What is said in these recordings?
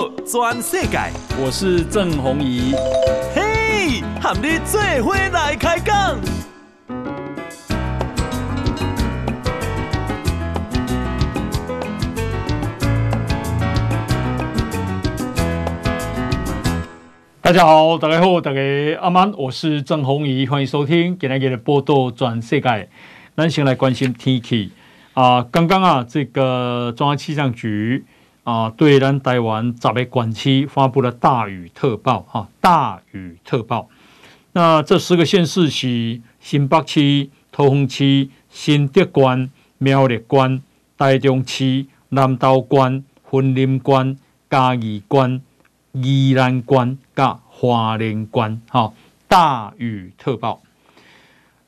道全世界，我是郑宏仪。嘿，和你做伙来开讲。大家好，大家好，大家阿曼，我是郑宏仪，欢迎收听今天的波多转世界。咱先来关心天气啊，刚刚啊，这个中央气象局。啊，对咱台湾十个县区发布了大雨特报，哈，大雨特报。那这十个县市是新北市、桃园市、新德县、苗栗县、台中市、南投县、云林县、嘉义县、宜兰县、甲花莲县，哈，大雨特报。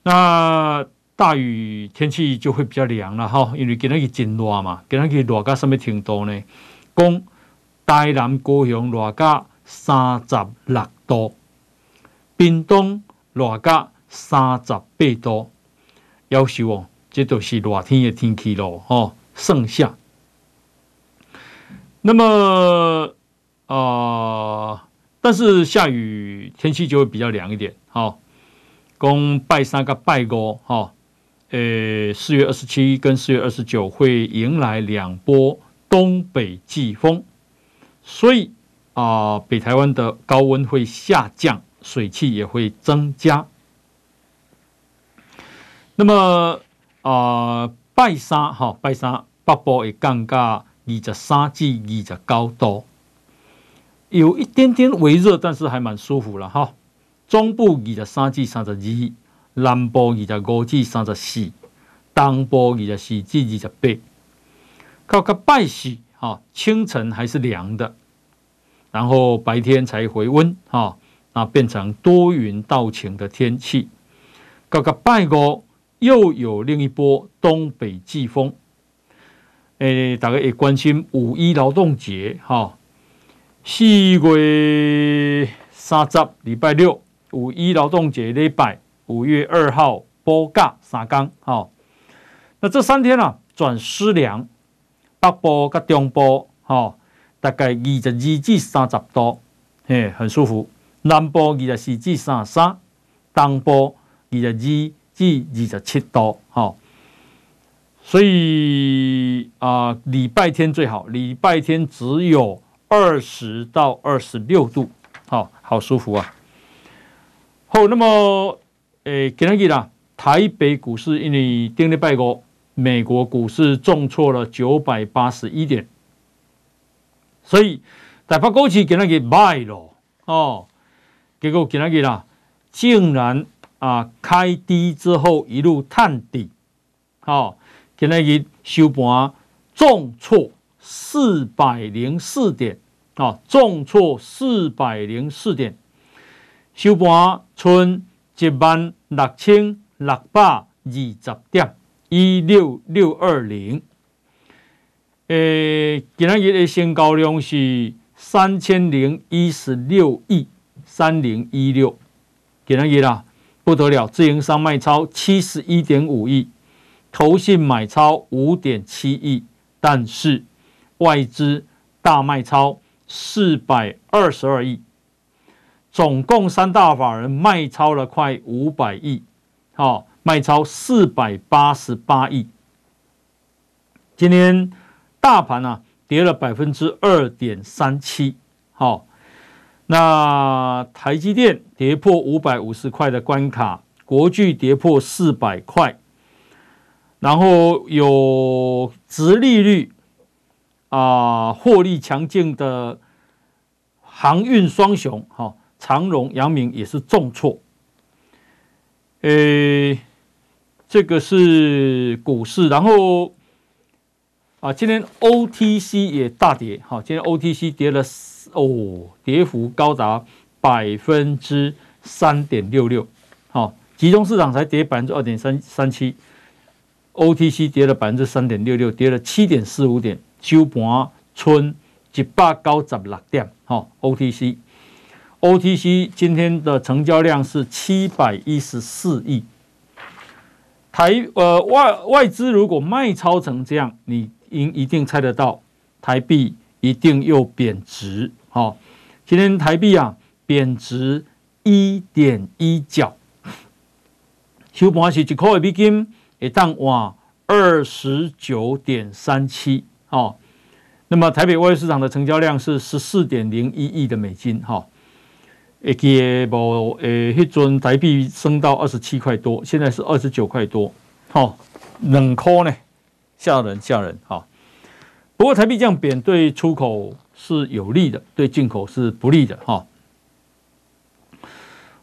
那大雨天气就会比较凉了哈，因为今天是真热嘛，今天是热到什么程度呢？讲台南高雄热到三十六度，屏东热到三十八度，夭寿哦，这都是热天的天气咯，哦，盛夏。那么啊、呃，但是下雨天气就会比较凉一点，哦。讲拜三跟拜五，哈、哦，呃，四月二十七跟四月二十九会迎来两波。东北季风，所以啊、北台湾的高温会下降，水汽也会增加。那么啊、呃，拜三哈，拜三北部会降到二十三至二十九度，有一点点微热，但是还蛮舒服了哈。中部二十三至三十二，南部二十五至三十四，东部二十四至二十八。到个拜四，哈，清晨还是凉的，然后白天才回温，哈，那变成多云到晴的天气。到个拜五，又有另一波东北季风。诶，大家也关心五一劳动节，哈，四月三十礼拜六，五一劳动节礼拜五月二号补假三天，哈，那这三天啊，转湿凉。北部跟中部，哈，大概二十二至三十度，嘿，很舒服。南部二十四至三十三，东部二十二至二十七度，哈。所以啊，礼拜天最好，礼拜天只有二十到二十六度，好，好舒服啊。好，那么，诶，今日啦，台北股市因为顶礼拜五。美国股市重挫了九百八十一点，所以台北股市给他给卖了哦，结果给他给了，竟然啊开低之后一路探底，好，给他给收盘重挫四百零四点，啊，重挫四百零四点，收盘存一万六千六百二十点。一六六二零，诶，今日的成交量是三千零一十六亿三零一六，今日啦不得了，自营商卖超七十一点五亿，投信买超五点七亿，但是外资大卖超四百二十二亿，总共三大法人卖超了快五百亿，好。卖超四百八十八亿，今天大盘啊跌了百分之二点三七，好，那台积电跌破五百五十块的关卡，国巨跌破四百块，然后有殖利率啊获利强劲的航运双雄，哈，长荣、阳明也是重挫，诶。这个是股市，然后啊，今天 OTC 也大跌，好，今天 OTC 跌了哦，跌幅高达百分之三点六六，好，集中市场才跌百分之二点三三七，OTC 跌了百分之三点六六，跌了七点四五点，收盘春一百九十六点，好，OTC，OTC 今天的成交量是七百一十四亿。台呃外外资如果卖超成这样，你应一定猜得到台币一定又贬值。好，今天台币啊贬值一点一角，收盘是一块美金一当哇二十九点三七。好，那么台北外汇市场的成交量是十四点零一亿的美金。哈。诶，记无诶，迄阵台币升到二十七块多，现在是二十九块多，好，两块呢，吓人吓人，哈。不过台币降贬，对出口是有利的，对进口是不利的，哈。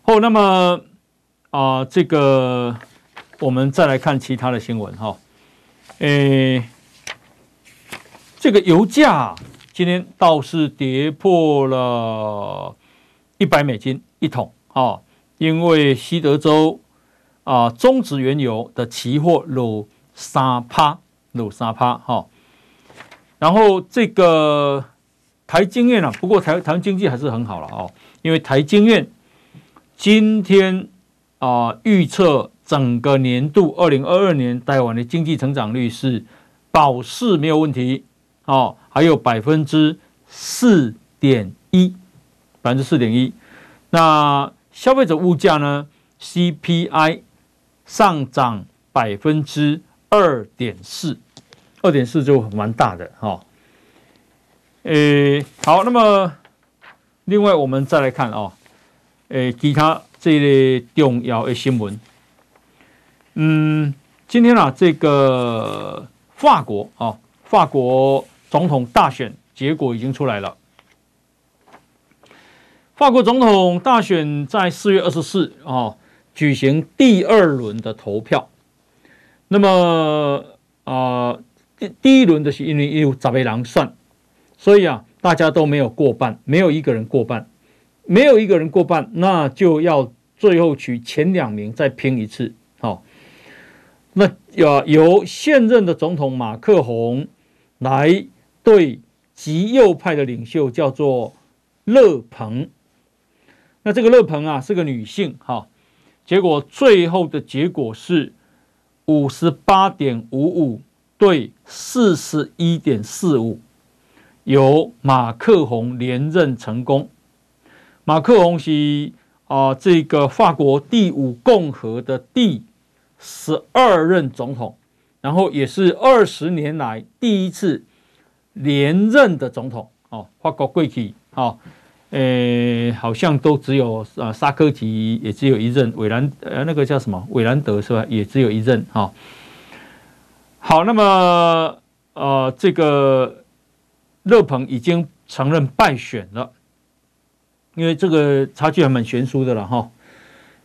好，那么啊，这个我们再来看其他的新闻，哈。诶，这个油价今天倒是跌破了。一百美金一桶啊，因为西德州啊中质原油的期货落三趴，落三趴哈。然后这个台经院啊，不过台台湾经济还是很好了哦，因为台经院今天啊预测整个年度二零二二年台湾的经济成长率是保四没有问题哦，还有百分之四点一。百分之四点一，那消费者物价呢？CPI 上涨百分之二点四，二点四就蛮大的哈。诶，好，那么另外我们再来看哦，诶，其他这一类重要的新闻。嗯，今天啊，这个法国啊，法国总统大选结果已经出来了。法国总统大选在四月二十四啊举行第二轮的投票。那么啊，第第一轮的是因为有十个人算，所以啊，大家都没有过半，没有一个人过半，没有一个人过半，那就要最后取前两名再拼一次。好，那要由现任的总统马克宏来对极右派的领袖叫做勒庞。那这个勒庞啊是个女性哈，结果最后的结果是五十八点五五对四十一点四五，由马克宏连任成功。马克宏是啊这个法国第五共和的第十二任总统，然后也是二十年来第一次连任的总统哦，法国贵体好。诶，好像都只有啊，沙科齐也只有一任，韦兰呃，那个叫什么韦兰德是吧？也只有一任哈、好，那么呃，这个勒鹏已经承认败选了，因为这个差距还蛮悬殊的了哈。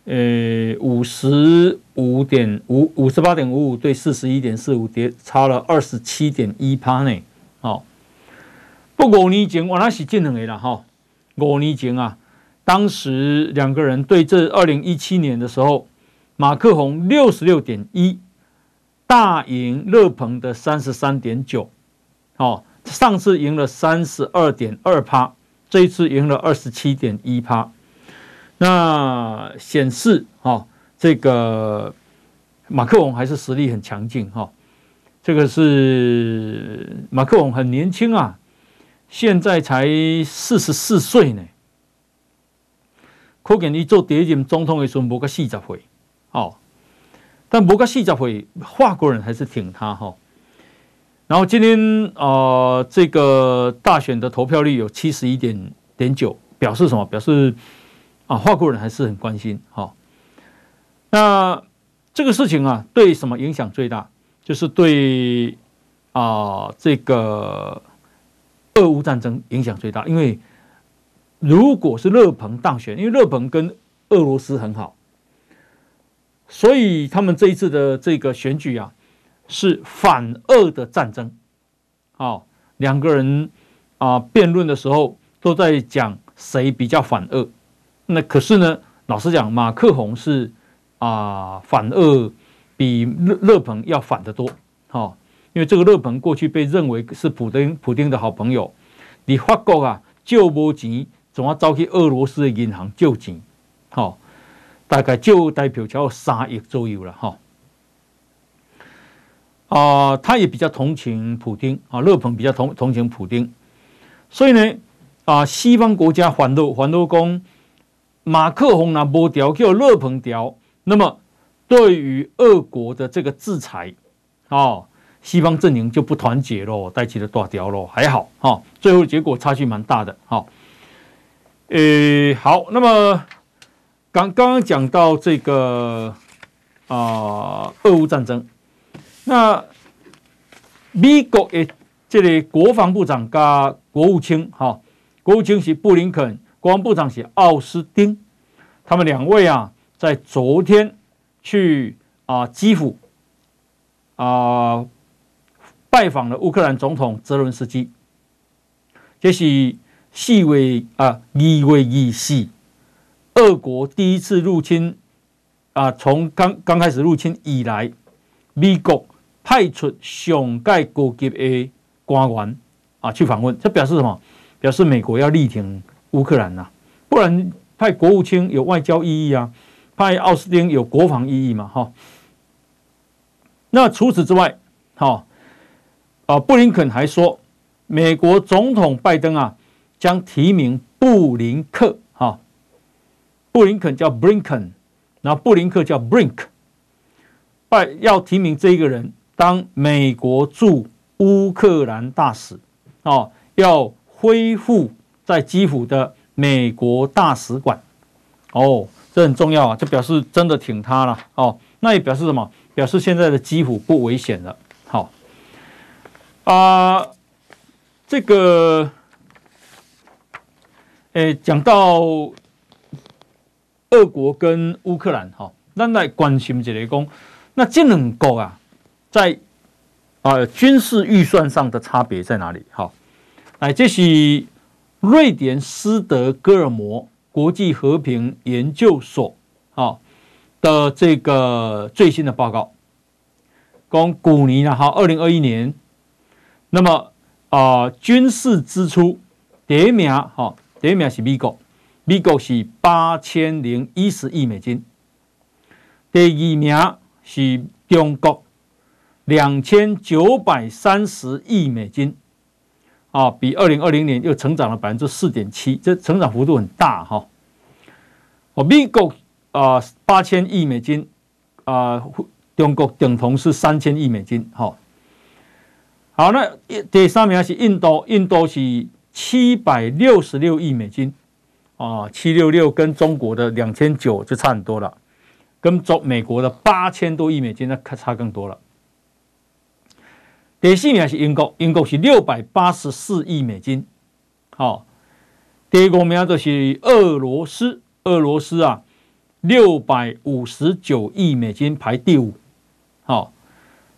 呃，五十五点五五十八点五五对四十一点四五，跌差了二十七点一趴呢。好，不过你已经我那是进两个了哈。五年前啊，当时两个人对这二零一七年的时候，马克宏六十六点一大赢乐鹏的三十三点九，哦，上次赢了三十二点二趴，这一次赢了二十七点一趴，那显示哈，这个马克宏还是实力很强劲哈，这个是马克宏很年轻啊。现在才四十四岁呢，可见你做第一任总统的时候没个四十岁，哦，但没个四十岁，法国人还是挺他哈。然后今天啊、呃，这个大选的投票率有七十一点点九，表示什么？表示啊，法国人还是很关心哈。那这个事情啊，对什么影响最大？就是对啊，这个。俄乌战争影响最大，因为如果是勒庞当选，因为勒庞跟俄罗斯很好，所以他们这一次的这个选举啊，是反俄的战争。啊，两个人啊辩论的时候都在讲谁比较反俄。那可是呢，老实讲，马克宏是啊反俄比勒勒庞要反得多。好。因为这个勒庞过去被认为是普丁普丁的好朋友，你法国啊救不钱，总要找去俄罗斯的银行救钱，好，大概就代表超三亿左右了哈。啊，他也比较同情普丁啊，勒庞比较同同情普丁。所以呢，啊，西方国家反怒，反怒讲马克宏拿波条叫勒鹏条，那么对于俄国的这个制裁，哦，西方阵营就不团结喽，带起了大条喽，还好哈、哦，最后结果差距蛮大的哈。呃、好，那么刚刚刚讲到这个啊，俄乌战争，那美国的这里国防部长加国务卿哈，国务卿是布林肯，国防部长是奥斯汀，他们两位啊，在昨天去啊基辅啊拜访了乌克兰总统泽伦斯基，这是四月啊二月二四，俄国第一次入侵啊，从刚刚开始入侵以来，美国派出上届高级的官员啊去访问，这表示什么？表示美国要力挺乌克兰呐、不然派国务卿有外交意义啊，派奥斯汀有国防意义嘛，哈。那除此之外，哈啊，布林肯还说，美国总统拜登啊将提名布林克，哈，布林肯叫 Blinken，然后布林克叫 Brink，拜要提名这一个人当美国驻乌克兰大使，哦，要。恢复在基辅的美国大使馆，哦，这很重要啊，这表示真的挺他了哦。那也表示什么？表示现在的基辅不危险了。啊，这个，诶，讲到俄国跟乌克兰，哈，那来关心这类工，那这两国啊，在啊军事预算上的差别在哪里？哈。哎，这是瑞典斯德哥尔摩国际和平研究所啊的这个最新的报告，讲古尼呢，哈，二零二一年，那么啊、军事支出第一名哈，第一名是美国，美国是八千零一十亿美金，第二名是中国，两千九百三十亿美金。啊，比二零二零年又成长了百分之四点七，这成长幅度很大哈。哦，美国啊八千亿美金，啊中国等同是三千亿美金，哈。好，那第三名是印度，印度是七百六十六亿美金，啊七六六跟中国的两千九就差很多了，跟中美国的八千多亿美金那可差更多了。第四名是英国，英国是六百八十四亿美金。好，第五名就是俄罗斯，俄罗斯啊，六百五十九亿美金排第五。好，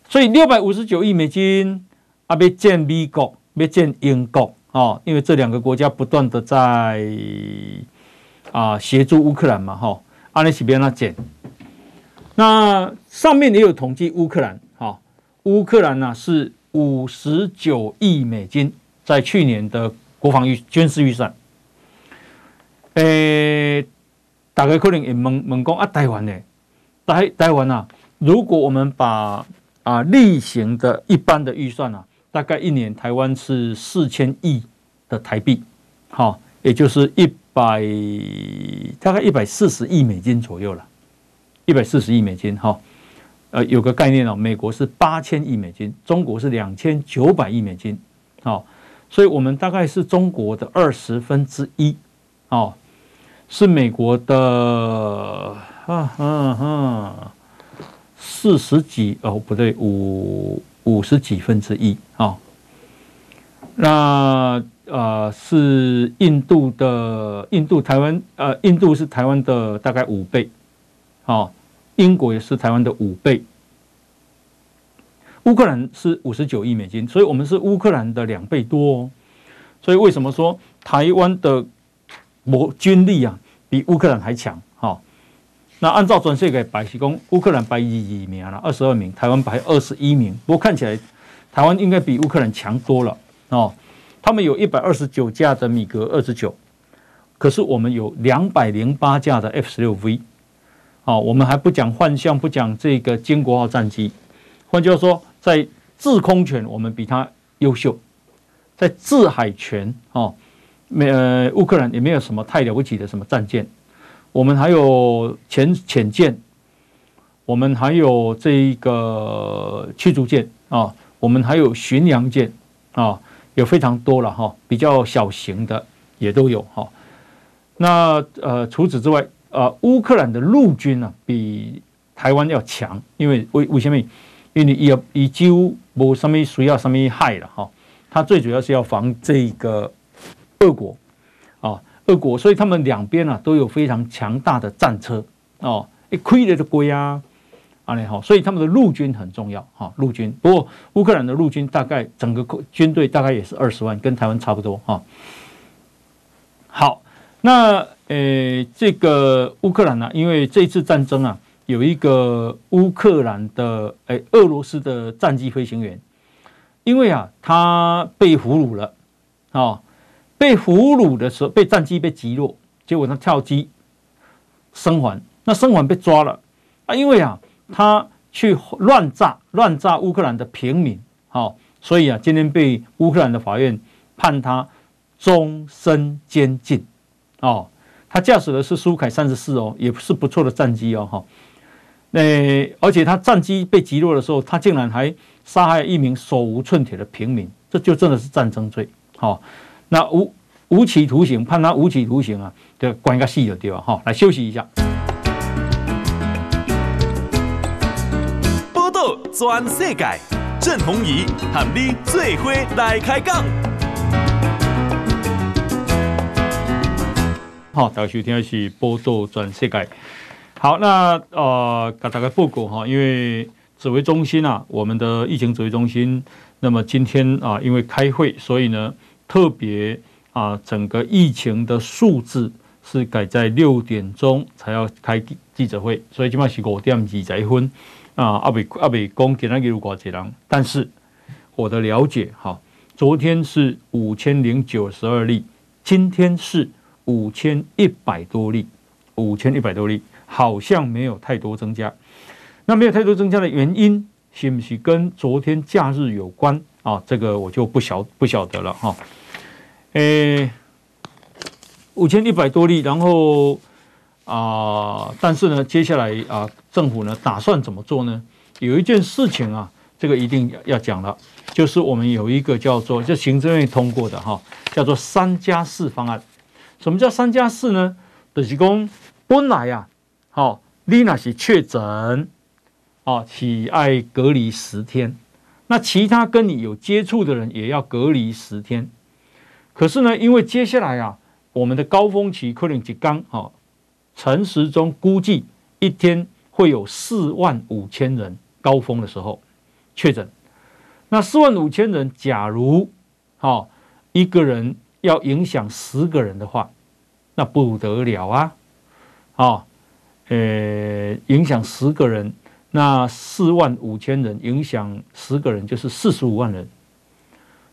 所以六百五十九亿美金啊，要建美国，要建英国啊，因为这两个国家不断的在啊协助乌克兰嘛，哈，阿尼西边那减。那上面也有统计乌克兰，哈，乌克兰呢是。五十九亿美金在去年的国防预军事预算，诶，大概可能也问问讲啊，台湾呢？台台湾啊，如果我们把啊例行的一般的预算啊，大概一年台湾是四千亿的台币，好，也就是一百大概一百四十亿美金左右了，一百四十亿美金，哈。呃，有个概念哦，美国是八千亿美金，中国是两千九百亿美金，哦，所以我们大概是中国的二十分之一，哦，是美国的啊啊哈四十几哦不对五五十几分之一啊，哦，那呃是印度的印度台湾呃印度是台湾的大概五倍，哦。英国也是台湾的五倍，乌克兰是五十九亿美金，所以我们是乌克兰的两倍多哦。所以为什么说台湾的国军力啊比乌克兰还强？那按照全世界排是讲，乌克兰排二二名了，二十二名，台湾排二十一名。不过看起来台湾应该比乌克兰强多了哦。他们有一百二十九架的米格二十九，可是我们有两百零八架的 F 十六 V。哦，我们还不讲幻象，不讲这个经国号战机。换句话说，在制空权，我们比他优秀；在制海权哦，没呃乌克兰也没有什么太了不起的什么战舰，我们还有潜潜舰，我们还有这一个驱逐舰啊，我们还有巡洋舰啊，有非常多了哈，比较小型的也都有哈。那呃除此之外，呃乌克兰的陆军呢比台湾要强，因为为为什么？因为伊伊几乎无什么需要什么害了哈，他最主要是要防这个俄国，俄国，所以他们两边啊都有非常强大的战车哦，一亏了就归啊，啊你好，所以他们的陆军很重要哈，陆军。不过乌克兰的陆军大概整个军队大概也是二十万，跟台湾差不多哈。好，那呃这个乌克兰呢，因为这次战争啊。有一个乌克兰的诶，俄罗斯的战机飞行员，因为啊，他被俘虏了，啊，被俘虏的时候被战机被击落，结果他跳机生还，那生还被抓了啊，因为啊，他去乱炸乱炸乌克兰的平民，好，所以啊，今天被乌克兰的法院判他终身监禁，哦，他驾驶的是苏凯三十四哦，也是不错的战机哦，哈。那而且他战机被击落的时候，他竟然还杀害一名手无寸铁的平民，这就真的是战争罪。好，那无无期徒刑，判他无期徒刑啊，就关个戏的对吧？好，来休息一下。报道全世界，郑鸿仪和你做伙来开讲。好，大家收听的是报道全世界。好，那呃，给大家报告哈，因为指挥中心啊，我们的疫情指挥中心，那么今天啊，因为开会，所以呢，特别啊，整个疫情的数字是改在六点钟才要开记者会，所以今晚是五点二十分啊，阿伟阿伟公给那个如果这样，但是我的了解哈，昨天是五千零九十二例，今天是五千一百多例，五千一百多例。好像没有太多增加，那没有太多增加的原因，是不是跟昨天假日有关啊？这个我就不晓不晓得了哈。诶，五千一百多例，然后啊，但是呢，接下来啊，政府呢打算怎么做呢？有一件事情啊，这个一定要讲了，就是我们有一个叫做，就行政院通过的哈，叫做三加四方案。什么叫三加四呢？就是说本来呀。哦，你那是确诊，哦，喜爱隔离十天，那其他跟你有接触的人也要隔离十天。可是呢，因为接下来啊，我们的高峰期可能就刚好，陈时中估计一天会有四万五千人高峰的时候确诊。那四万五千人，假如哦一个人要影响十个人的话，那不得了啊，哦呃，影响十个人，那四万五千人影响十个人就是四十五万人。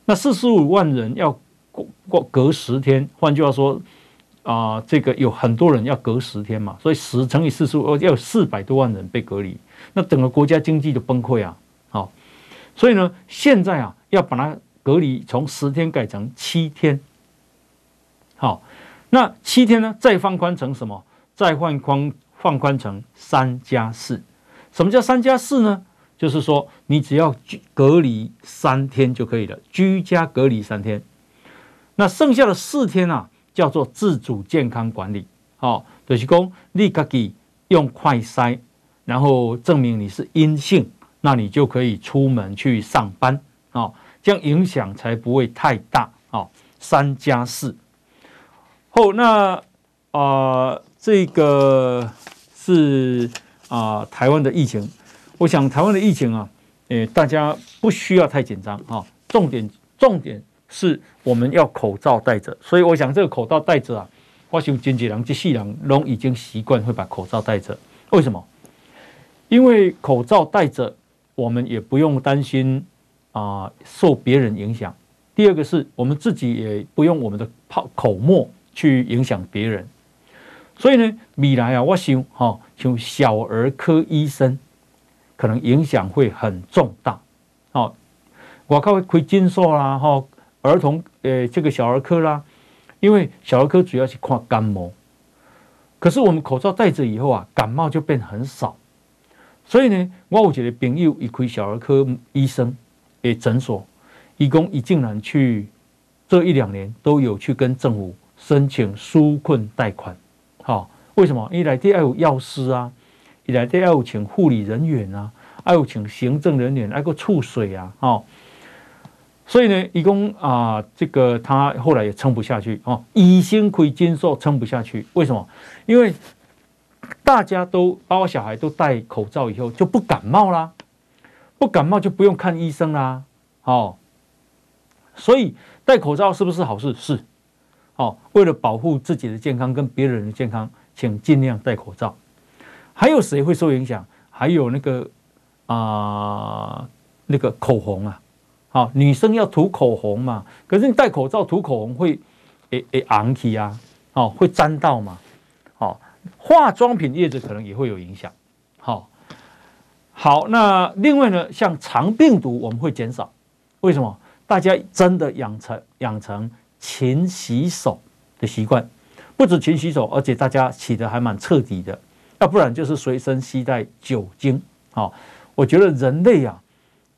那四十五万人要过过隔十天，换句话说，啊、这个有很多人要隔十天嘛，所以十乘以四十五，要有四百多万人被隔离，那整个国家经济就崩溃啊！好，所以呢，现在啊，要把它隔离从十天改成七天。好，那七天呢，再放宽成什么？再放宽。放宽成三加四，什么叫三加四呢？就是说你只要居隔离三天就可以了，居家隔离三天。那剩下的四天啊，叫做自主健康管理。好，就是说你自己用快筛，然后证明你是阴性，那你就可以出门去上班啊，这样影响才不会太大啊。三加四。后那啊、呃，这个。是啊、台湾的疫情，我想台湾的疫情啊，诶，大家不需要太紧张啊。重点重点是我们要口罩戴着，所以我想这个口罩戴着啊，我想经济人这些人都已经习惯会把口罩戴着。为什么？因为口罩戴着，我们也不用担心啊、受别人影响。第二个是我们自己也不用我们的泡口沫去影响别人。所以呢，未来啊，我想哈，像小儿科医生，可能影响会很重大。哦，外口会开诊所啦，哈，儿童呃这个小儿科啦，因为小儿科主要是看感冒，可是我们口罩戴着以后啊，感冒就变很少。所以呢，我有一个朋友，一开小儿科医生诶诊所，义工一竟然去这一两年都有去跟政府申请纾困贷款。好，为什么？一来要有药师啊，一来要有请护理人员啊，还有请行政人员，还有储水啊，好。所以呢，义工啊，这个他后来也撑不下去哦，医生可以接受，撑不下去。为什么？因为。大家都包括小孩都戴口罩以后就不感冒啦，不感冒就不用看医生啦，哦，所以戴口罩是不是好事？是，哦，为了保护自己的健康跟别人的健康，请尽量戴口罩。还有谁会受影响？还有那个啊、那个口红啊，好，女生要涂口红嘛，可是你戴口罩涂口红会诶诶昂起啊，哦，会沾到嘛，哦。化妆品业者可能也会有影响。好，好，那另外呢，像肠病毒我们会减少，为什么？大家真的养成养成勤洗手的习惯，不止勤洗手，而且大家洗得还蛮彻底的，要不然就是随身携带酒精。好，我觉得人类啊，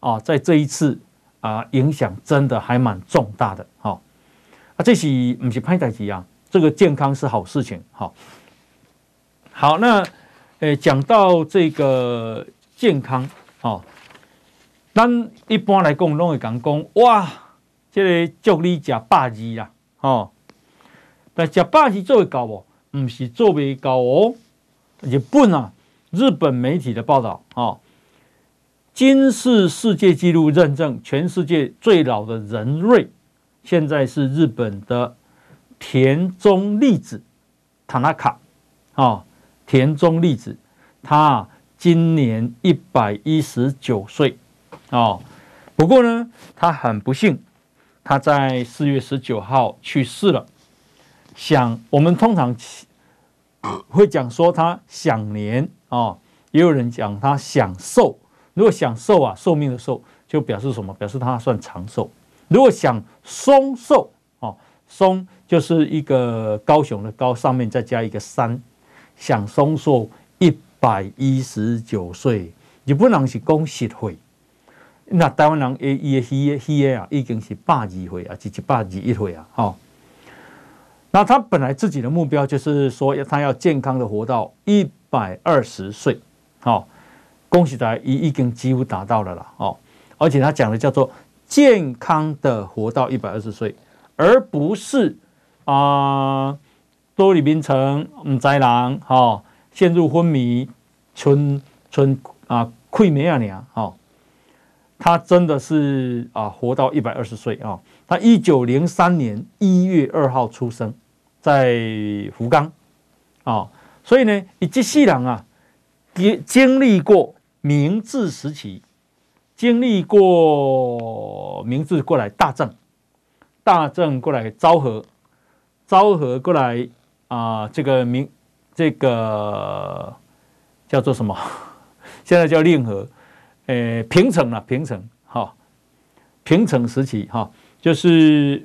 啊，在这一次啊，影响真的还蛮重大的。好，啊，这是不是拍代机啊？这个健康是好事情。好。好，那，诶，讲到这个健康，哦，咱一般来讲，拢会讲讲，哇，这个祝你吃百二啦，哦，但吃百是做会到不？不是做不到哦。日本啊，日本媒体的报道，哦，金氏世界纪录认证，全世界最老的人瑞，现在是日本的田中利子，塔纳卡，啊。田中利子，他今年一百一十九岁，哦，不过呢，他很不幸，他在四月十九号去世了。想，我们通常会讲说他享年哦，也有人讲他享寿。如果享寿啊，寿命的寿，就表示什么？表示他算长寿。如果享松寿哦，松就是一个高雄的高，上面再加一个山。享松寿一百一十九岁，日本人是讲实惠，那台湾人诶伊诶伊诶啊，已经是百二岁啊，是一百二一岁啊，哈。那他本来自己的目标就是说，他要健康的活到一百二十岁，好，恭喜他，已已经几乎达到了啦，哦，而且他讲的叫做健康的活到一百二十岁，而不是啊。多里冰城，唔知人，哈，陷入昏迷，春春啊，溃没啊娘，哈，他真的是啊，活到一百二十岁啊。他一九零三年一月二号出生在福冈，啊，所以呢，以这世人啊，经经历过明治时期，经历过明治过来大正，大正过来昭和，昭和过来。啊，这个明，这个叫做什么？现在叫令和，呃，平成了，平成，哈，平成时期，哈，就是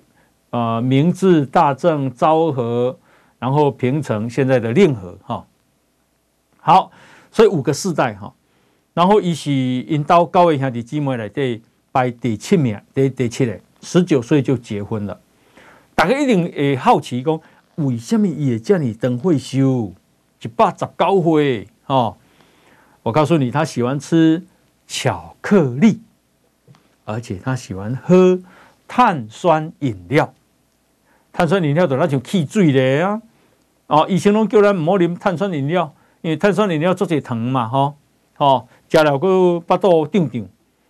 啊，明治、大正、昭和，然后平成，现在的令和，哈，好，所以五个世代，哈，然后伊是引导高位兄弟姊妹来第排第七名，第第七嘞，十九岁就结婚了，大家一定会好奇讲。为什么也叫你等会休？一百十九岁哦！我告诉你，他喜欢吃巧克力，而且他喜欢喝碳酸饮料。碳酸饮料都那种汽水的啊！哦，以前拢叫咱唔好啉碳酸饮料，因为碳酸饮料做些糖嘛，哈哦，加了个巴肚定定。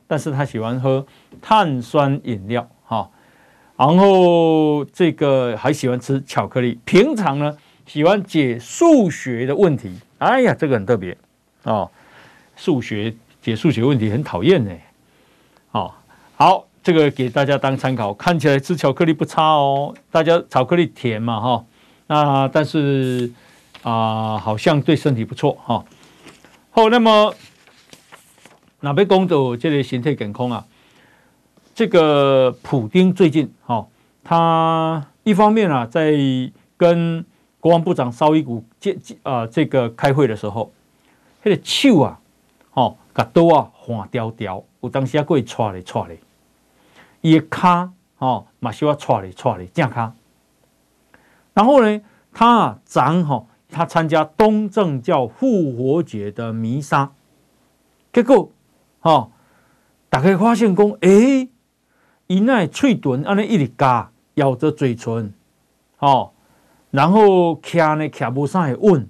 但是他喜欢喝碳酸饮料，哈。然后这个还喜欢吃巧克力，平常呢喜欢解数学的问题。哎呀，这个很特别哦，数学解数学问题很讨厌呢。哦，好，这个给大家当参考。看起来吃巧克力不差哦，大家巧克力甜嘛哈、哦，那但是啊、呃，好像对身体不错哈、哦。好，那么哪位公主这里形态健康啊？这个普丁最近，哈，他一方面啊，在跟国防部长绍伊古接啊这个开会的时候，他的手啊，哦，把刀啊换掉掉，有当时啊过去踹咧踹咧，伊的脚哦，嘛需要踹咧踹咧，正脚。然后呢，他啊，长吼，他参加东正教复活节的弥撒，结果，哈，大家发现讲，诶，伊那嘴唇安尼一直夹，咬着嘴唇，哦，然后徛呢徛不上来稳，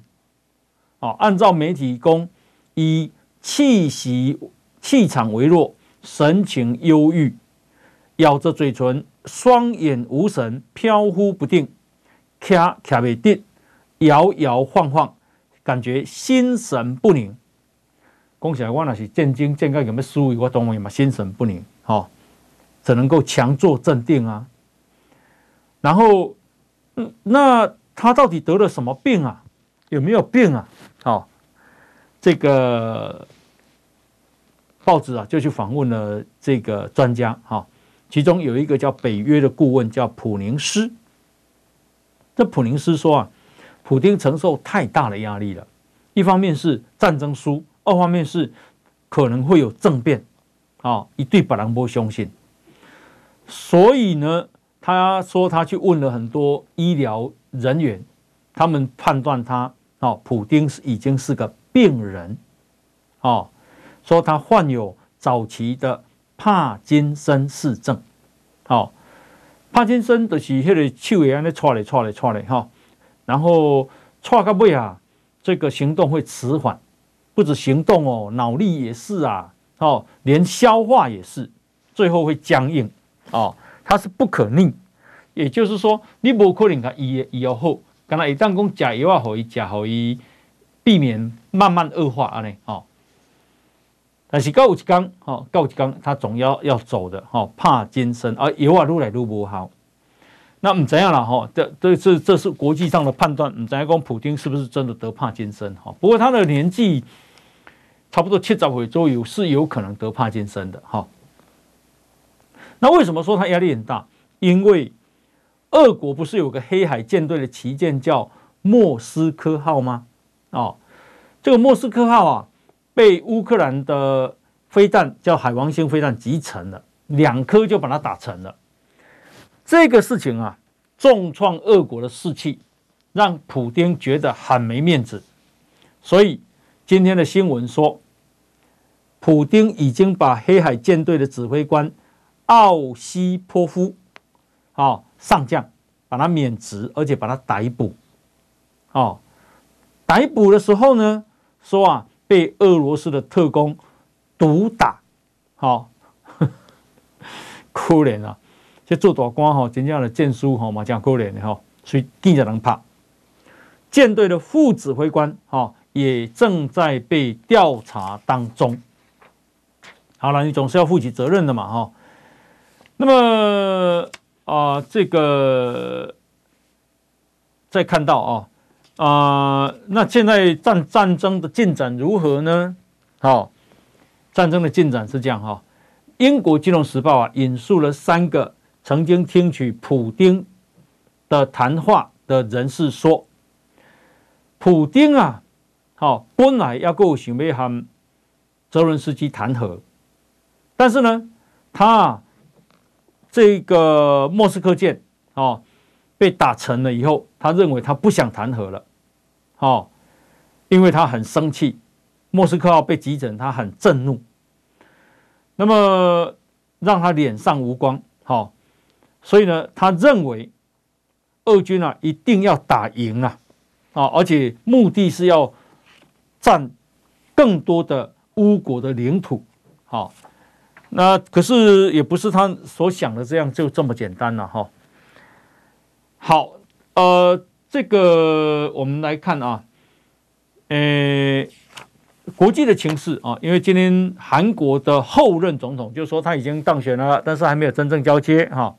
哦，按照媒体讲，以气息气场微弱，神情忧郁，咬着嘴唇，双眼无神，飘忽不定。卡卡未定，摇摇晃晃，感觉心神不宁。讲起来，我那是战争，战争有没有输？我当然嘛，心神不宁。哦，只能够强作镇定啊。然后，那他到底得了什么病啊？有没有病啊？哦，这个报纸啊，就去访问了这个专家。哈，其中有一个叫北约的顾问，叫普宁斯。这普宁斯说啊，普丁承受太大的压力了，一方面是战争输，二方面是可能会有政变，啊，一对巴郎波相信，所以呢，他说他去问了很多医疗人员，他们判断他啊，普丁是已经是个病人，啊，说他患有早期的帕金森氏症，好。帕金森就是迄个手会安尼搓咧搓咧搓咧哈，然后搓到尾啊，这个行动会迟缓，不止行动哦，脑力也是啊，哦，连消化也是，最后会僵硬哦，它是不可逆，也就是说，你无可能甲医医药好，干那一旦讲食药啊，可以食，可以避免慢慢恶化安尼哦。但是到有一天，哈，到有一天，他总要要走的，哈，帕金森，而药啊，愈来愈不好。那唔知样了，哈，这这这这是国际上的判断，唔知讲普丁是不是真的得帕金森，哈。不过他的年纪差不多七十岁左右，是有可能得帕金森的，哈。那为什么说他压力很大？因为俄国不是有个黑海舰队的旗舰叫莫斯科号吗？哦，这个莫斯科号啊。被乌克兰的飞弹叫海王星飞弹击沉了，两颗就把它打沉了。这个事情啊，重创俄国的士气，让普丁觉得很没面子。所以今天的新闻说，普丁已经把黑海舰队的指挥官奥西波夫，哦，上将，把他免职，而且把他逮捕。哦，逮捕的时候呢，说啊。被俄罗斯的特工毒打，好 可怜啊！这做大官哈，真正的剑书哈嘛，讲可怜的哈，所以更加能怕。舰队的副指挥官哈也正在被调查当中。好了，你总是要负起责任的嘛哈。那么啊，这个再看到啊。啊、那现在战战争的进展如何呢？好、哦，战争的进展是这样哈、哦。英国金融时报啊引述了三个曾经听取普丁的谈话的人士说，普丁啊，好、哦，本来要够想要和泽伦斯基谈和，但是呢，他这个莫斯科舰哦被打沉了以后，他认为他不想谈和了。哦，因为他很生气，莫斯科号被击沉，他很震怒，那么让他脸上无光。好、哦，所以呢，他认为俄军啊一定要打赢啊，啊、而且目的是要占更多的乌国的领土。好、哦，那可是也不是他所想的这样就这么简单了、哈、哦。好，呃。这个我们来看啊，呃，国际的情势啊，因为今天韩国的后任总统就是说他已经当选了，但是还没有真正交接哈，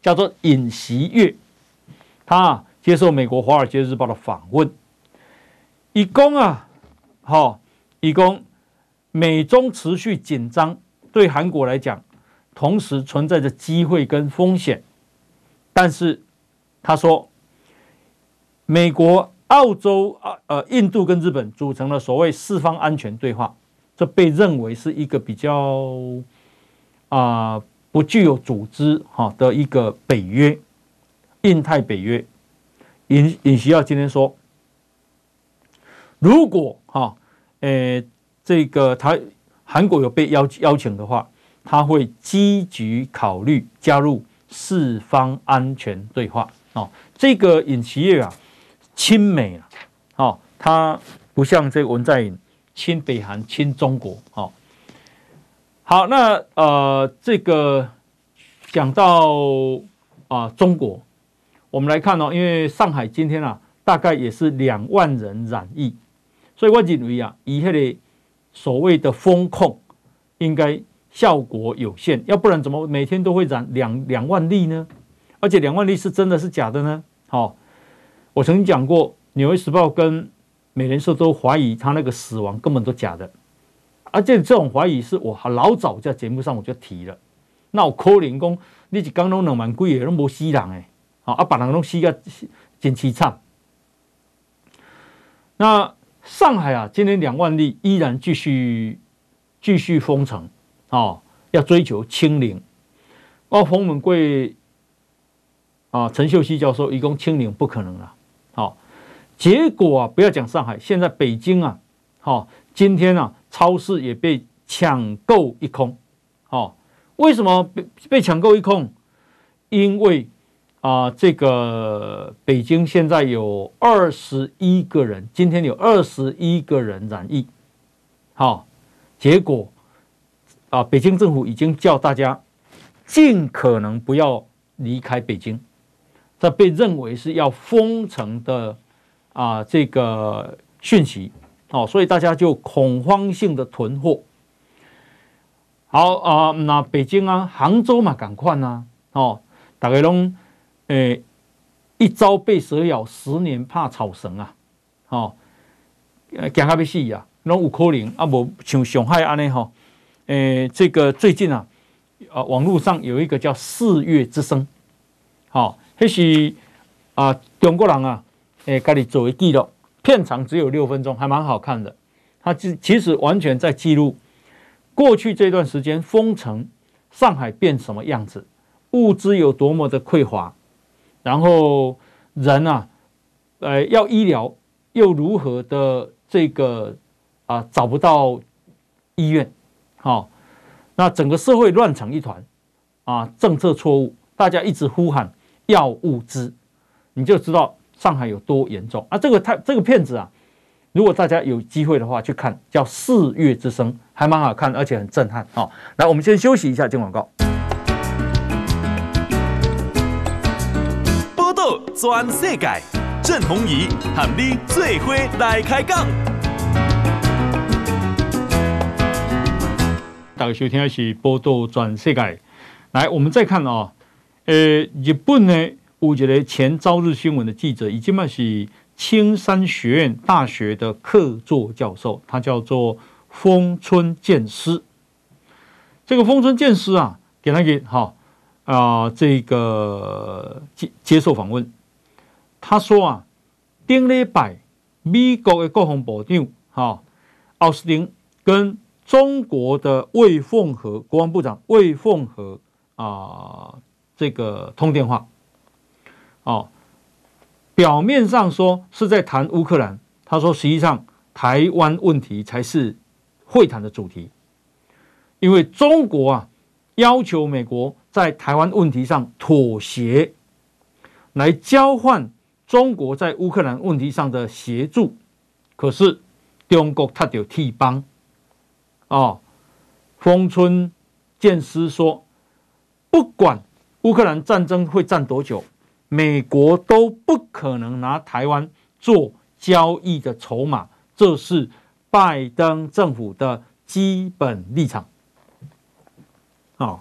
叫做尹锡悦，他接受美国《华尔街日报》的访问，以供啊，好，以供美中持续紧张，对韩国来讲，同时存在着机会跟风险。但是他说，美国、澳洲、啊呃印度跟日本组成了所谓四方安全对话，这被认为是一个比较啊、不具有组织哈的一个北约，印太北约。尹尹锡悦今天说，如果哈呃这个他韩国有被邀邀请的话，他会积极考虑加入四方安全对话哦。这个尹锡悦啊，亲美了，哦，他不像这个文在寅亲北韩、亲中国哦。好，那呃这个讲到啊、中国。我们来看哦，因为上海今天啊，大概也是两万人染疫，所以我认为啊，以下的所谓的封控应该效果有限，要不然怎么每天都会染两两万例呢？而且两万例是真的是假的呢？好，我曾经讲过，《纽约时报》跟美联社都怀疑他那个死亡根本都假的，而且这种怀疑是我老早在节目上我就提了，那我可能讲你是刚弄两万几个都没死人诶。好，啊，把人都死个真凄惨。那上海啊，今年两万例依然继续继续封城，哦，要追求清零。哦，冯文贵啊，陈秀熙教授，一共清零不可能了。结果啊，不要讲上海，现在北京啊，好，今天啊，超市也被抢购一空。好，为什么被被抢购一空？因为啊，这个北京现在有二十一个人，今天有二十一个人染疫，好，结果啊，北京政府已经叫大家尽可能不要离开北京，这被认为是要封城的啊这个讯息，哦，所以大家就恐慌性的囤货。好啊，那北京啊，杭州嘛，赶快呐，哦，大概拢。诶，一朝被蛇咬，十年怕草绳啊！哦，惊到要死呀，拢有可能啊，无像上海安尼吼。诶，这个最近啊，啊，网络上有一个叫《四月之声》，好，那是啊，中国人啊，诶，家己做的记录，片长只有六分钟，还蛮好看的。它其其实完全在记录过去这段时间封城，上海变什么样子，物资有多么的匮乏。然后人啊，呃，要医疗又如何的这个啊，找不到医院，好，那整个社会乱成一团啊，政策错误，大家一直呼喊要物资，你就知道上海有多严重啊。这个他这个片子啊，如果大家有机会的话去看，叫《四月之声》，还蛮好看，而且很震撼。好，来，我们先休息一下，进广告。全世界，郑弘仪和你最伙来开讲。大家收听的是波道全世界。来，我们再看啊、哦，呃，日本呢有一个前朝日新闻的记者，已经嘛是青山学院大学的客座教授，他叫做丰村健司。这个丰村健司啊，给他给哈啊，这个接接受访问。他说啊，顶礼拜美国的国防部长哈奥斯汀跟中国的魏凤和国防部长魏凤和啊这个通电话，哦，表面上说是在谈乌克兰，他说实际上台湾问题才是会谈的主题，因为中国啊要求美国在台湾问题上妥协，来交换。中国在乌克兰问题上的协助，可是中国他就替帮哦。丰村健司说，不管乌克兰战争会战多久，美国都不可能拿台湾做交易的筹码，这是拜登政府的基本立场。哦，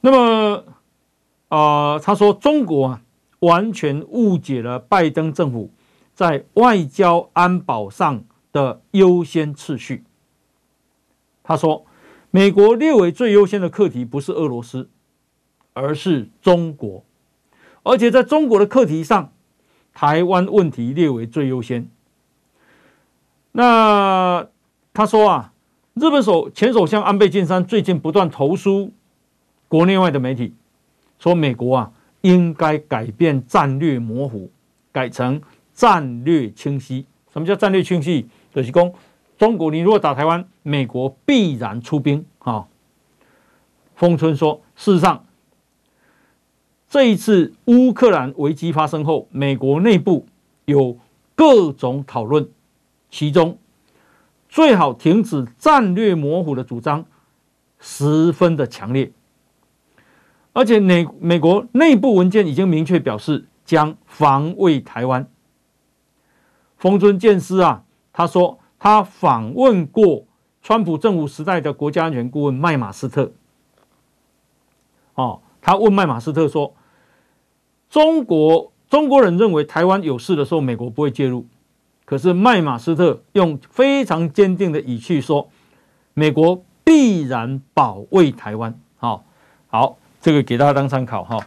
那么、呃，他说中国啊。完全误解了拜登政府在外交安保上的优先次序。他说，美国列为最优先的课题不是俄罗斯，而是中国，而且在中国的课题上，台湾问题列为最优先。那他说啊，日本首前首相安倍晋三最近不断投书国内外的媒体，说美国啊应该改变战略模糊，改成战略清晰。什么叫战略清晰？就是说中国，你如果打台湾，美国必然出兵啊。丰春说，事实上，这一次乌克兰危机发生后，美国内部有各种讨论。其中，最好停止战略模糊的主张十分的强烈，而且美美国内部文件已经明确表示将防卫台湾。丰尊健司啊，他说他访问过川普政府时代的国家安全顾问麦马斯特，哦，他问麦马斯特说：“中国中国人认为台湾有事的时候，美国不会介入。”可是麦马斯特用非常坚定的语气说：“美国必然保卫台湾。”好，好，这个给大家当参考哈。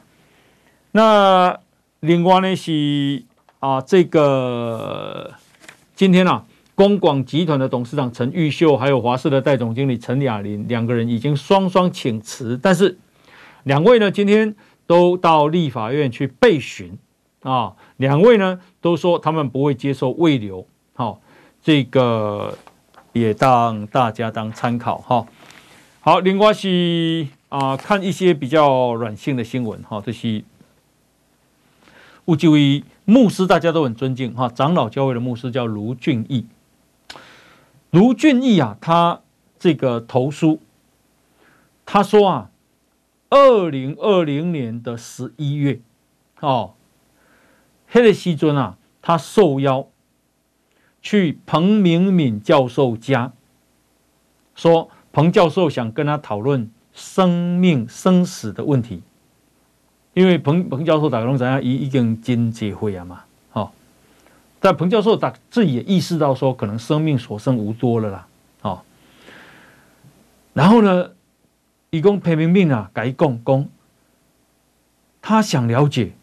那另外呢是啊，这个今天啊，公广集团的董事长陈玉秀，还有华视的代总经理陈雅琳两个人已经双双请辞，但是两位呢今天都到立法院去备询。啊，两位呢都说他们不会接受慰留，好，这个也当大家当参考哈。好，另外是啊，看一些比较软性的新闻哈，这是乌基威牧师，大家都很尊敬哈，长老教会的牧师叫卢俊义，卢俊义啊，他这个投书，他说啊，二零二零年的十一月，哦。黑的西尊啊，他受邀去彭明敏教授家，说彭教授想跟他讨论生命生死的问题，因为彭彭教授打工怎样，已已经经结会啊嘛，好，但彭教授打自己也意识到说，可能生命所剩无多了啦，好，然后呢，一共彭明敏啊，甲伊讲讲，他想了解。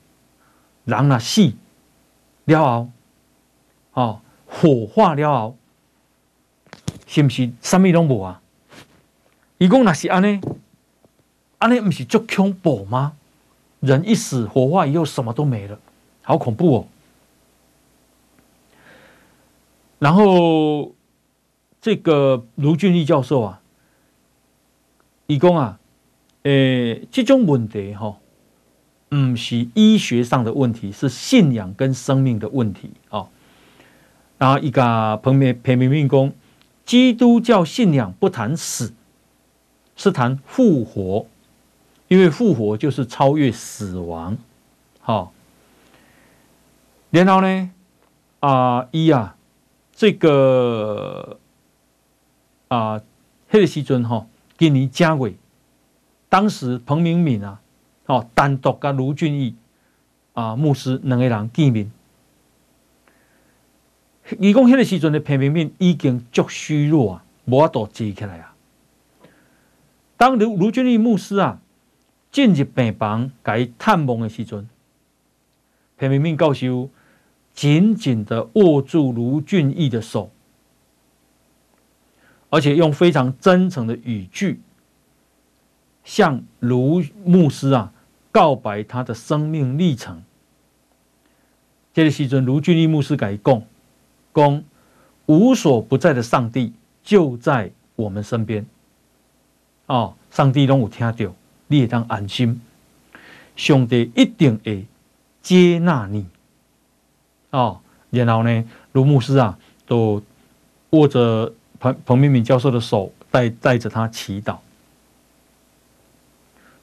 人啊死了后，哦，火化了后，是毋是什么拢无啊？伊讲那是安尼，安尼毋是足恐怖吗？人一死，火化以后什么都没了，好恐怖哦。然后这个卢俊义教授啊，伊讲啊，诶、欸，这种问题哈、哦。不是医学上的问题，是信仰跟生命的问题啊。然后一个彭明彭明敏讲，基督教信仰不谈死，是谈复活，因为复活就是超越死亡。好，然后呢，啊伊啊，这个啊，黑的时阵哈，今年正月，当时彭明敏啊。哦，单独跟卢俊义啊牧师两个人见面，伊讲迄个时阵的彭明敏已经足虚弱啊，无法度坐起来啊。当卢卢俊义牧师啊进入病房甲伊探望的时阵，彭明敏教授紧紧的握住卢俊义的手，而且用非常真诚的语句向卢牧师啊。告白他的生命历程。这个时阵，卢俊义牧师改供，供无所不在的上帝就在我们身边。哦，上帝拢有听到，你也当安心。上帝一定会接纳你。哦，然后呢，卢牧师啊，都握着彭彭明敏教授的手，带带着他祈祷。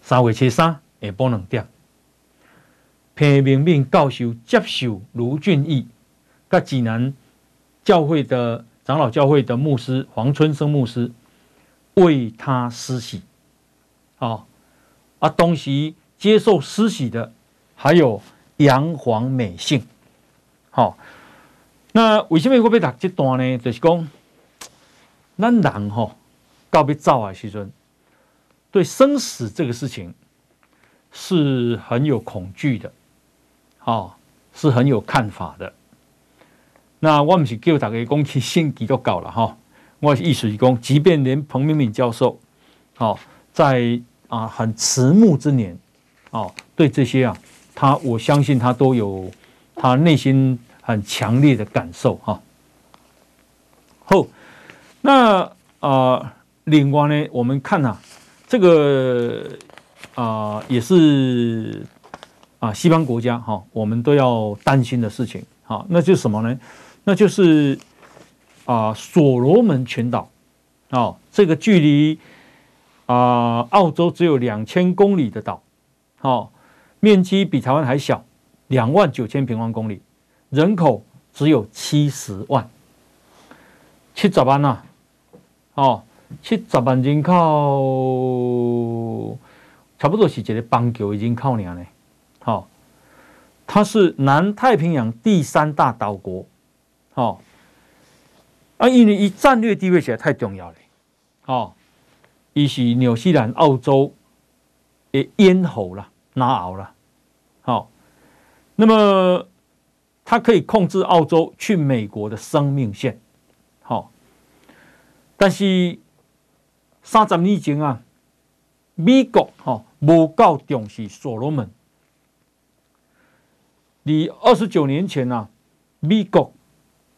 三月七三。下晡两点，彭明敏教授接受卢俊义、甲济南教会的长老教会的牧师黄春生牧师为他施洗。哦，啊，同时接受施洗的还有杨黄美杏。好、哦，那为什么会被读这段呢？就是讲，咱人吼告别造啊，其实对生死这个事情是很有恐惧的，哦，是很有看法的。那我们是叫大家讲去信基督教了哈，我是意思是讲，即便连彭明敏教授，哦，在啊很迟暮之年，哦，对这些啊，他我相信他都有他内心很强烈的感受哈。后，那啊、呃，另外呢，我们看啊，这个啊、呃、也是啊西方国家哈、哦，我们都要担心的事情，啊、哦，那就是什么呢？那就是啊，所罗门群岛，哦，这个距离啊澳洲只有两千公里的岛，哦，面积比台湾还小，两万九千平方公里，人口只有七十万，七十万呐，哦，七十万人口，差不多是一个邦球已经靠年了，好，它是南太平洋第三大岛国。哦，啊，因为以战略地位实在太重要了，哦，伊是纽西兰、澳洲的咽喉了、拿螯了，好，那么它可以控制澳洲去美国的生命线，但是三十年前啊，美国哈无够重视所罗门，你二十九年前啊，美国。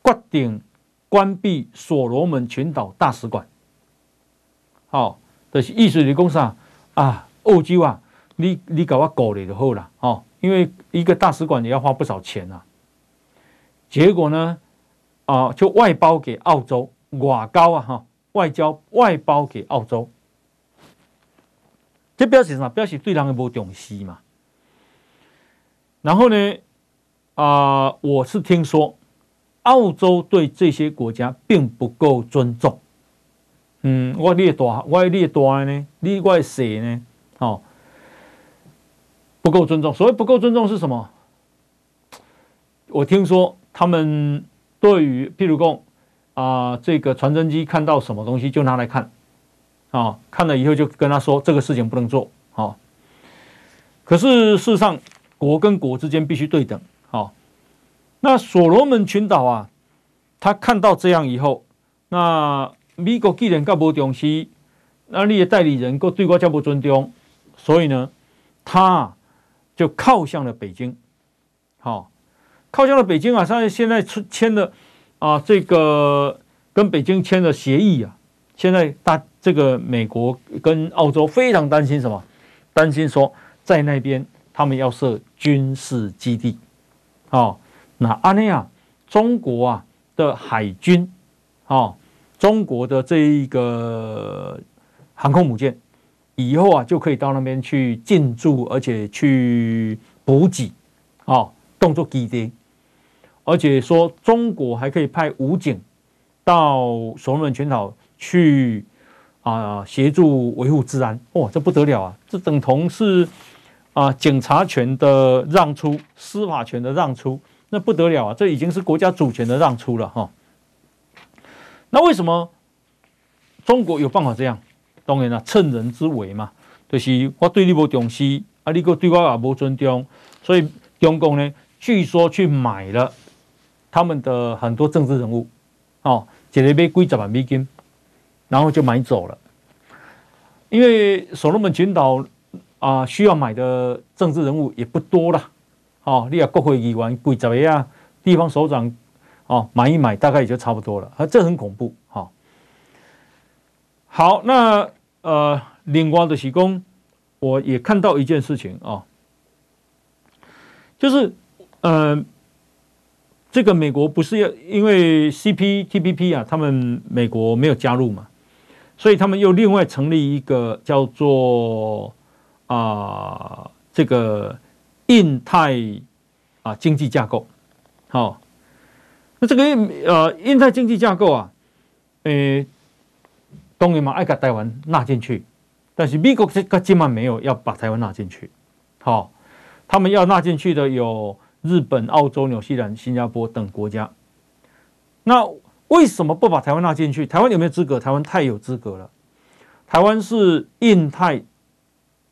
决定关闭所罗门群岛大使馆，好，就是意思是讲啥啊？澳洲啊，你你给我搞了就好了，哦，因为一个大使馆也要花不少钱啊。结果呢，啊，就外包给澳洲，外交啊，哈，外交外包给澳洲，这表示啥？表示对人也无重视嘛。然后呢，啊，我是听说。澳洲对这些国家并不够尊重。嗯，我列大，我列大呢，你我小呢，哦，不够尊重。所谓不够尊重是什么？我听说他们对于，譬如说啊、这个传真机看到什么东西就拿来看，啊、哦，看了以后就跟他说这个事情不能做，好、哦。可是事实上，国跟国之间必须对等，好、哦。那所罗门群岛啊，他看到这样以后，那美国既然搞不重视，那你的代理人够对我较不尊重，所以呢，他就靠向了北京，好，靠向了北京啊。现在现在签了啊，这个跟北京签了协议啊。现在大这个美国跟澳洲非常担心什么？担心说在那边他们要设军事基地，哦。那阿内亚，中国啊的海军，哦，中国的这一个航空母舰，以后啊就可以到那边去进驻，而且去补给，哦，动作基地，而且说中国还可以派武警到所罗门群岛去啊协助维护治安，哇，这不得了啊！这等同是啊警察权的让出，司法权的让出。那不得了啊！这已经是国家主权的让出了哈。那为什么中国有办法这样？当然了，趁人之危嘛。就是我对你不重视，啊，你个对我也不尊重，所以中共呢，据说去买了他们的很多政治人物，哦，一个买几十万美金，然后就买走了。因为所罗门群岛啊，需要买的政治人物也不多了。哦，你啊，国会议员几十个啊，地方首长哦，买一买大概也就差不多了，啊，这很恐怖，哈、哦。好，那呃，另外的提供，我也看到一件事情啊、哦，就是呃，这个美国不是要因为 CPTPP 啊，他们美国没有加入嘛，所以他们又另外成立一个叫做啊、呃、这个。印太啊经济架构，好，那这个呃印太经济架构啊，诶，当然嘛爱把台湾纳进去，但是美国这个今晚没有要把台湾纳进去，好，他们要纳进去的有日本、澳洲、纽西兰、新加坡等国家。那为什么不把台湾纳进去？台湾有没有资格？台湾太有资格了，台湾是印太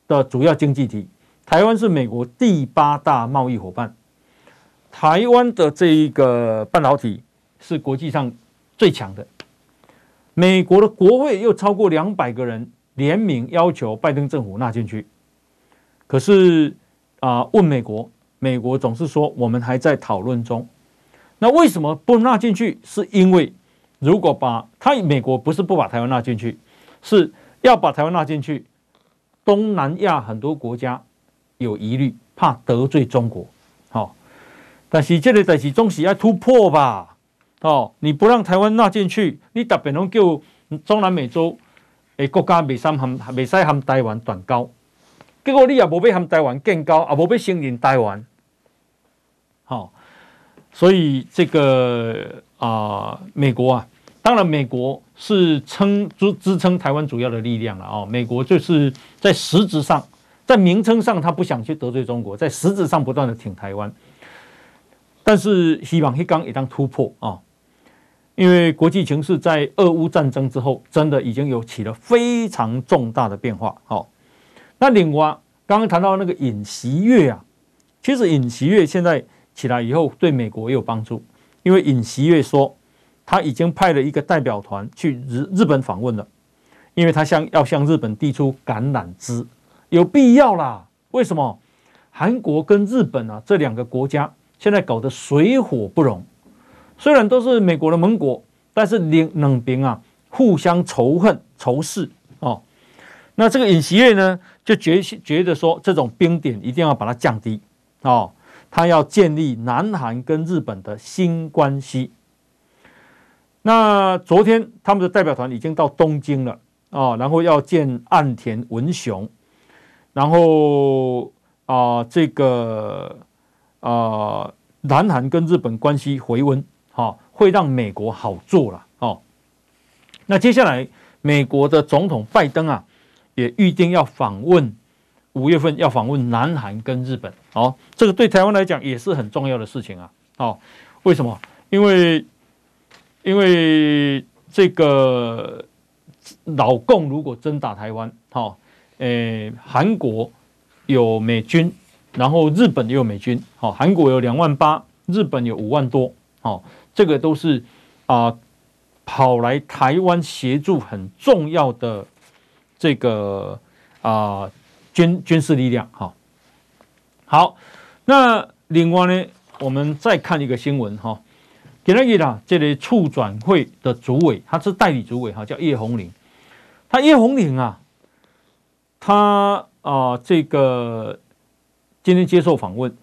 的主要经济体，台湾是美国第八大贸易伙伴，台湾的这一个半导体是国际上最强的。美国的国会又超过两百个人联名要求拜登政府纳进去，可是啊，问美国，美国总是说我们还在讨论中。那为什么不纳进去？是因为如果把他美国不是不把台湾纳进去，是要把台湾纳进去，东南亚很多国家有疑虑，怕得罪中国。好，但是这个代志总是要突破吧。哦，你不让台湾纳进去，你特别能叫中南美洲诶国家未使含未使含台湾断交，结果你也无要含台湾建交，也无要承认台湾。所以这个啊、美国啊，当然美国是撑支支撑台湾主要的力量了哦。美国就是在实质上，在名称上他不想去得罪中国，在实质上不断的挺台湾，但是希望黑刚也当突破啊。哦因为国际情势在俄乌战争之后，真的已经有起了非常重大的变化。好，那另外刚刚谈到那个尹锡悦啊，其实尹锡悦现在起来以后，对美国也有帮助。因为尹锡悦说，他已经派了一个代表团去日日本访问了，因为他向要向日本递出橄榄枝，有必要啦。为什么？韩国跟日本啊这两个国家现在搞得水火不容。虽然都是美国的盟国，但是两两边啊互相仇恨仇视哦。那这个尹锡悦呢，就觉觉得说这种冰点一定要把它降低哦，他要建立南韩跟日本的新关系。那昨天他们的代表团已经到东京了啊，然后要见岸田文雄，然后啊、这个啊、南韩跟日本关系回温。好，会让美国好做了。哦，那接下来美国的总统拜登啊，也预定要访问五月份要访问南韩跟日本。哦，这个对台湾来讲也是很重要的事情啊。哦，为什么？因为因为这个老共如果真打台湾，好，诶，韩国有美军，然后日本也有美军。好，韩国有两万八，日本有五万多。好。这个都是啊、跑来台湾协助很重要的这个啊、军军事力量哈。好，那另外呢，我们再看一个新闻哈。给那个啦，这里促转会的主委，他是代理主委哈，叫叶红麟。他叶红麟啊，他啊、这个今天接受访问，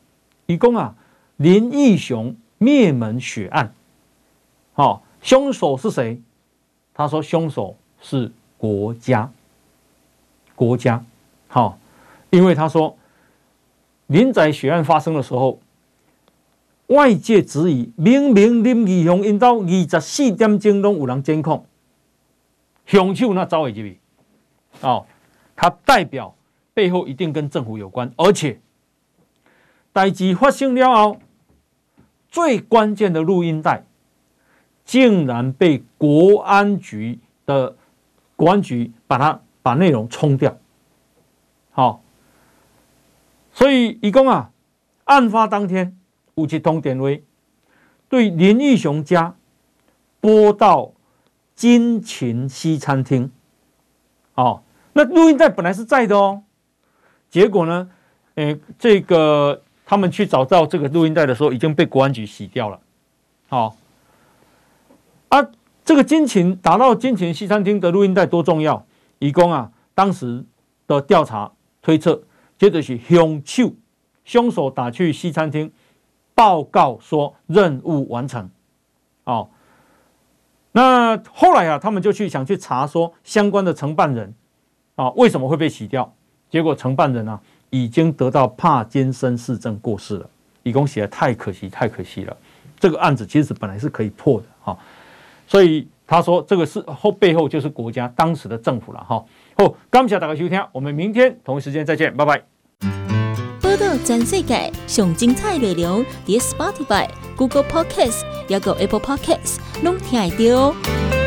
以供啊林义雄灭门血案。好，凶手是谁？他说凶手是国家，国家。好，因为他说林宅血案发生的时候，外界质疑明明林义雄因到二十四点钟都有人监控，凶手那早已经比，哦，他代表背后一定跟政府有关，而且代志发生了后，最关键的录音带。竟然被国安局的国安局把它把内容冲掉，好，所以一共啊，案发当天有一通电话对林义雄家拨到金琴西餐厅，哦，那录音带本来是在的哦，结果呢，诶，这个他们去找到这个录音带的时候，已经被国安局洗掉了，好。啊，这个金琴打到金琴西餐厅的录音带多重要？以供啊，当时的调查推测，接着是凶手，凶手打去西餐厅，报告说任务完成。哦，那后来啊，他们就去想去查说相关的承办人啊，为什么会被洗掉？结果承办人啊，已经得到帕金森氏症过世了。以供写的太可惜，太可惜了。这个案子其实本来是可以破的，哈、所以他说，这个是后背后就是国家当时的政府了哈。好，感谢大家收听，我们明天同一时间再见，拜拜。报道全世界上精彩内容，点 Spotify、Google Podcasts，还有 Apple Podcasts，拢听得到。